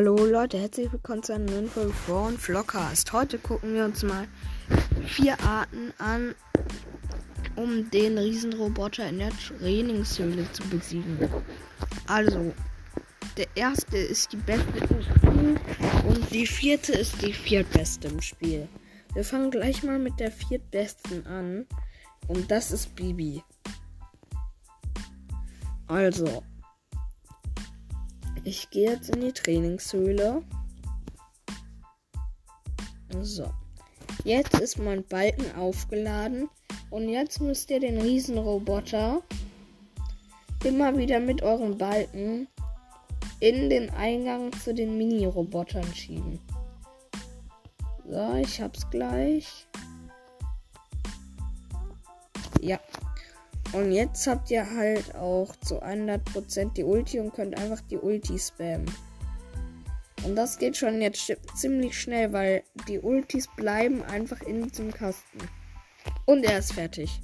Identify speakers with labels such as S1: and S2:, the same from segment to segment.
S1: Hallo Leute, herzlich willkommen zu einer neuen Folge von Vlogcast. Heute gucken wir uns mal vier Arten an, um den Riesenroboter in der Trainingshöhle zu besiegen. Also, der erste ist die beste im Spiel und die vierte ist die viertbeste im Spiel. Wir fangen gleich mal mit der viertbesten an und das ist Bibi. Also, ich gehe jetzt in die Trainingshöhle. So. Jetzt ist mein Balken aufgeladen. Und jetzt müsst ihr den Riesenroboter immer wieder mit eurem Balken in den Eingang zu den Mini-Robotern schieben. So, ich hab's gleich. Ja, und jetzt habt ihr halt auch zu 100% die Ulti und könnt einfach die Ulti spammen. Und das geht schon jetzt ziemlich schnell, weil die Ultis bleiben einfach in diesem Kasten. Und er ist fertig.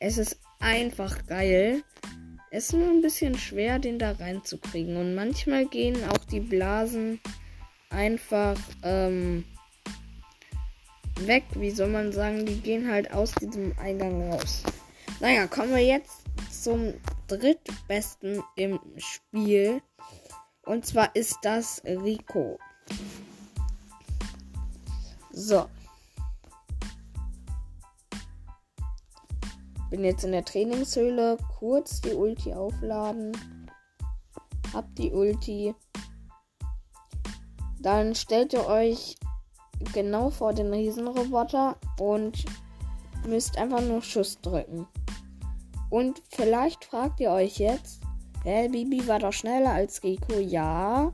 S1: Es ist einfach geil. Es ist nur ein bisschen schwer, den da reinzukriegen. Und manchmal gehen auch die Blasen einfach ähm, weg. Wie soll man sagen? Die gehen halt aus diesem Eingang raus. Naja, kommen wir jetzt zum drittbesten im Spiel. Und zwar ist das Rico. So. Bin jetzt in der Trainingshöhle. Kurz die Ulti aufladen. Hab die Ulti. Dann stellt ihr euch genau vor den Riesenroboter und müsst einfach nur Schuss drücken. Und vielleicht fragt ihr euch jetzt, hä, Bibi war doch schneller als Rico. Ja,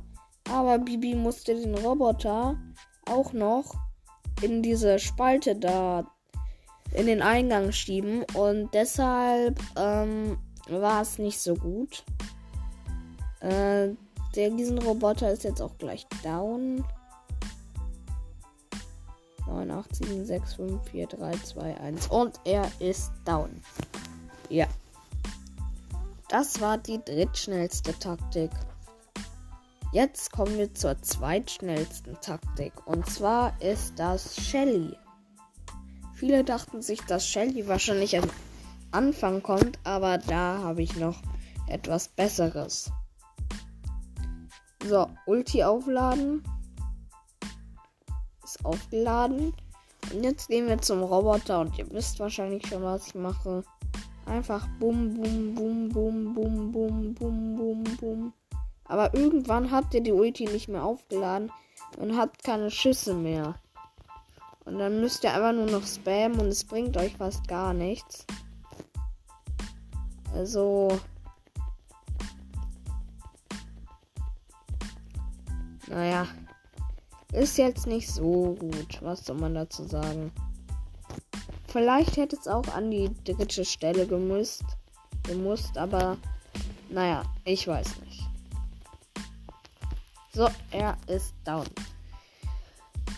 S1: aber Bibi musste den Roboter auch noch in diese Spalte da in den Eingang schieben und deshalb ähm, war es nicht so gut. Äh, der Riesenroboter ist jetzt auch gleich down. 9, 8, 7, 6, 5, 4, 3, 2, 1 und er ist down. Ja. Das war die drittschnellste Taktik. Jetzt kommen wir zur zweitschnellsten Taktik. Und zwar ist das Shelly. Viele dachten sich, dass Shelly wahrscheinlich am Anfang kommt, aber da habe ich noch etwas Besseres. So, Ulti aufladen. Ist aufgeladen. Und jetzt gehen wir zum Roboter und ihr wisst wahrscheinlich schon, was ich mache. Einfach bum, bum, bum, bum, bum, bum, bum, bum, bum. Aber irgendwann habt ihr die Ulti nicht mehr aufgeladen und habt keine Schüsse mehr. Und dann müsst ihr einfach nur noch spammen und es bringt euch fast gar nichts. Also. Naja. Ist jetzt nicht so gut. Was soll man dazu sagen? Vielleicht hätte es auch an die dritte Stelle gemusst. Gemusst, aber naja, ich weiß nicht. So, er ist down.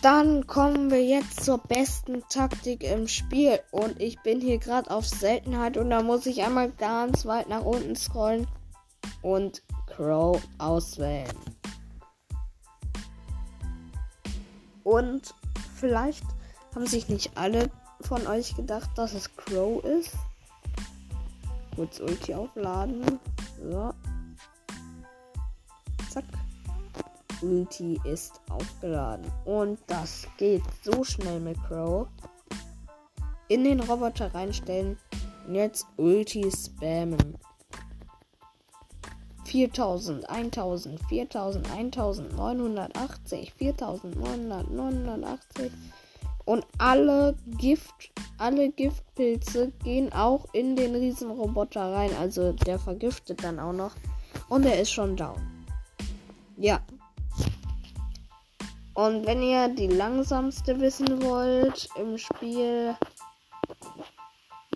S1: Dann kommen wir jetzt zur besten Taktik im Spiel. Und ich bin hier gerade auf Seltenheit und da muss ich einmal ganz weit nach unten scrollen und Crow auswählen. Und vielleicht haben sich nicht alle von euch gedacht, dass es Crow ist. Kurz Ulti aufladen. So. Zack. Ulti ist aufgeladen. Und das geht so schnell mit Crow. In den Roboter reinstellen. Und jetzt Ulti spammen. 4000, 1000, 4000, 1980, 4980. Und alle Gift, alle Giftpilze gehen auch in den Riesenroboter rein. Also der vergiftet dann auch noch. Und er ist schon down. Ja. Und wenn ihr die langsamste wissen wollt im Spiel.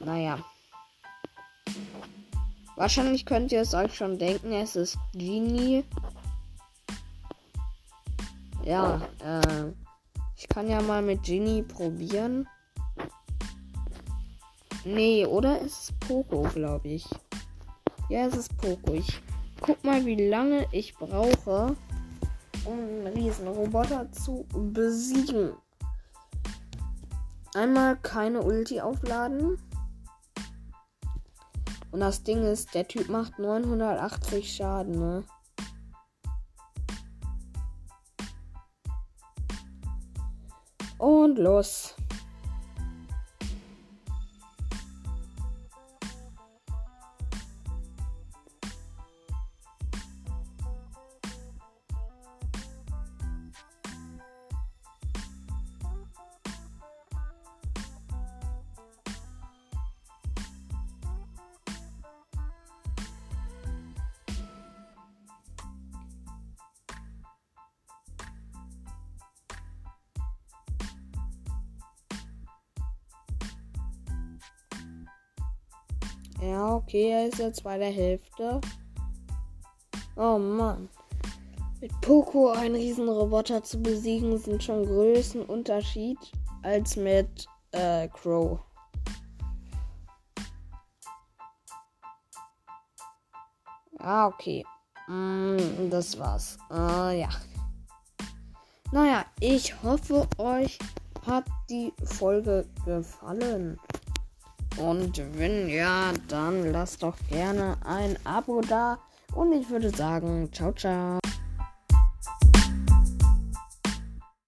S1: Naja. Wahrscheinlich könnt ihr es euch schon denken, es ist Genie. Ja, äh. Ich kann ja mal mit Ginny probieren. Nee, oder ist es Poco, glaube ich. Ja, es ist Poco. Ich guck mal, wie lange ich brauche, um einen riesen Roboter zu besiegen. Einmal keine Ulti aufladen. Und das Ding ist, der Typ macht 980 Schaden, ne? Und los. Ja, okay, er ist jetzt bei der Hälfte. Oh Mann. Mit Poco einen Riesenroboter zu besiegen, sind schon Größenunterschied als mit äh, Crow. Ah, okay. Mm, das war's. Äh, ja. Naja, ich hoffe, euch hat die Folge gefallen. Und wenn ja, dann lasst doch gerne ein Abo da. Und ich würde sagen, ciao, ciao.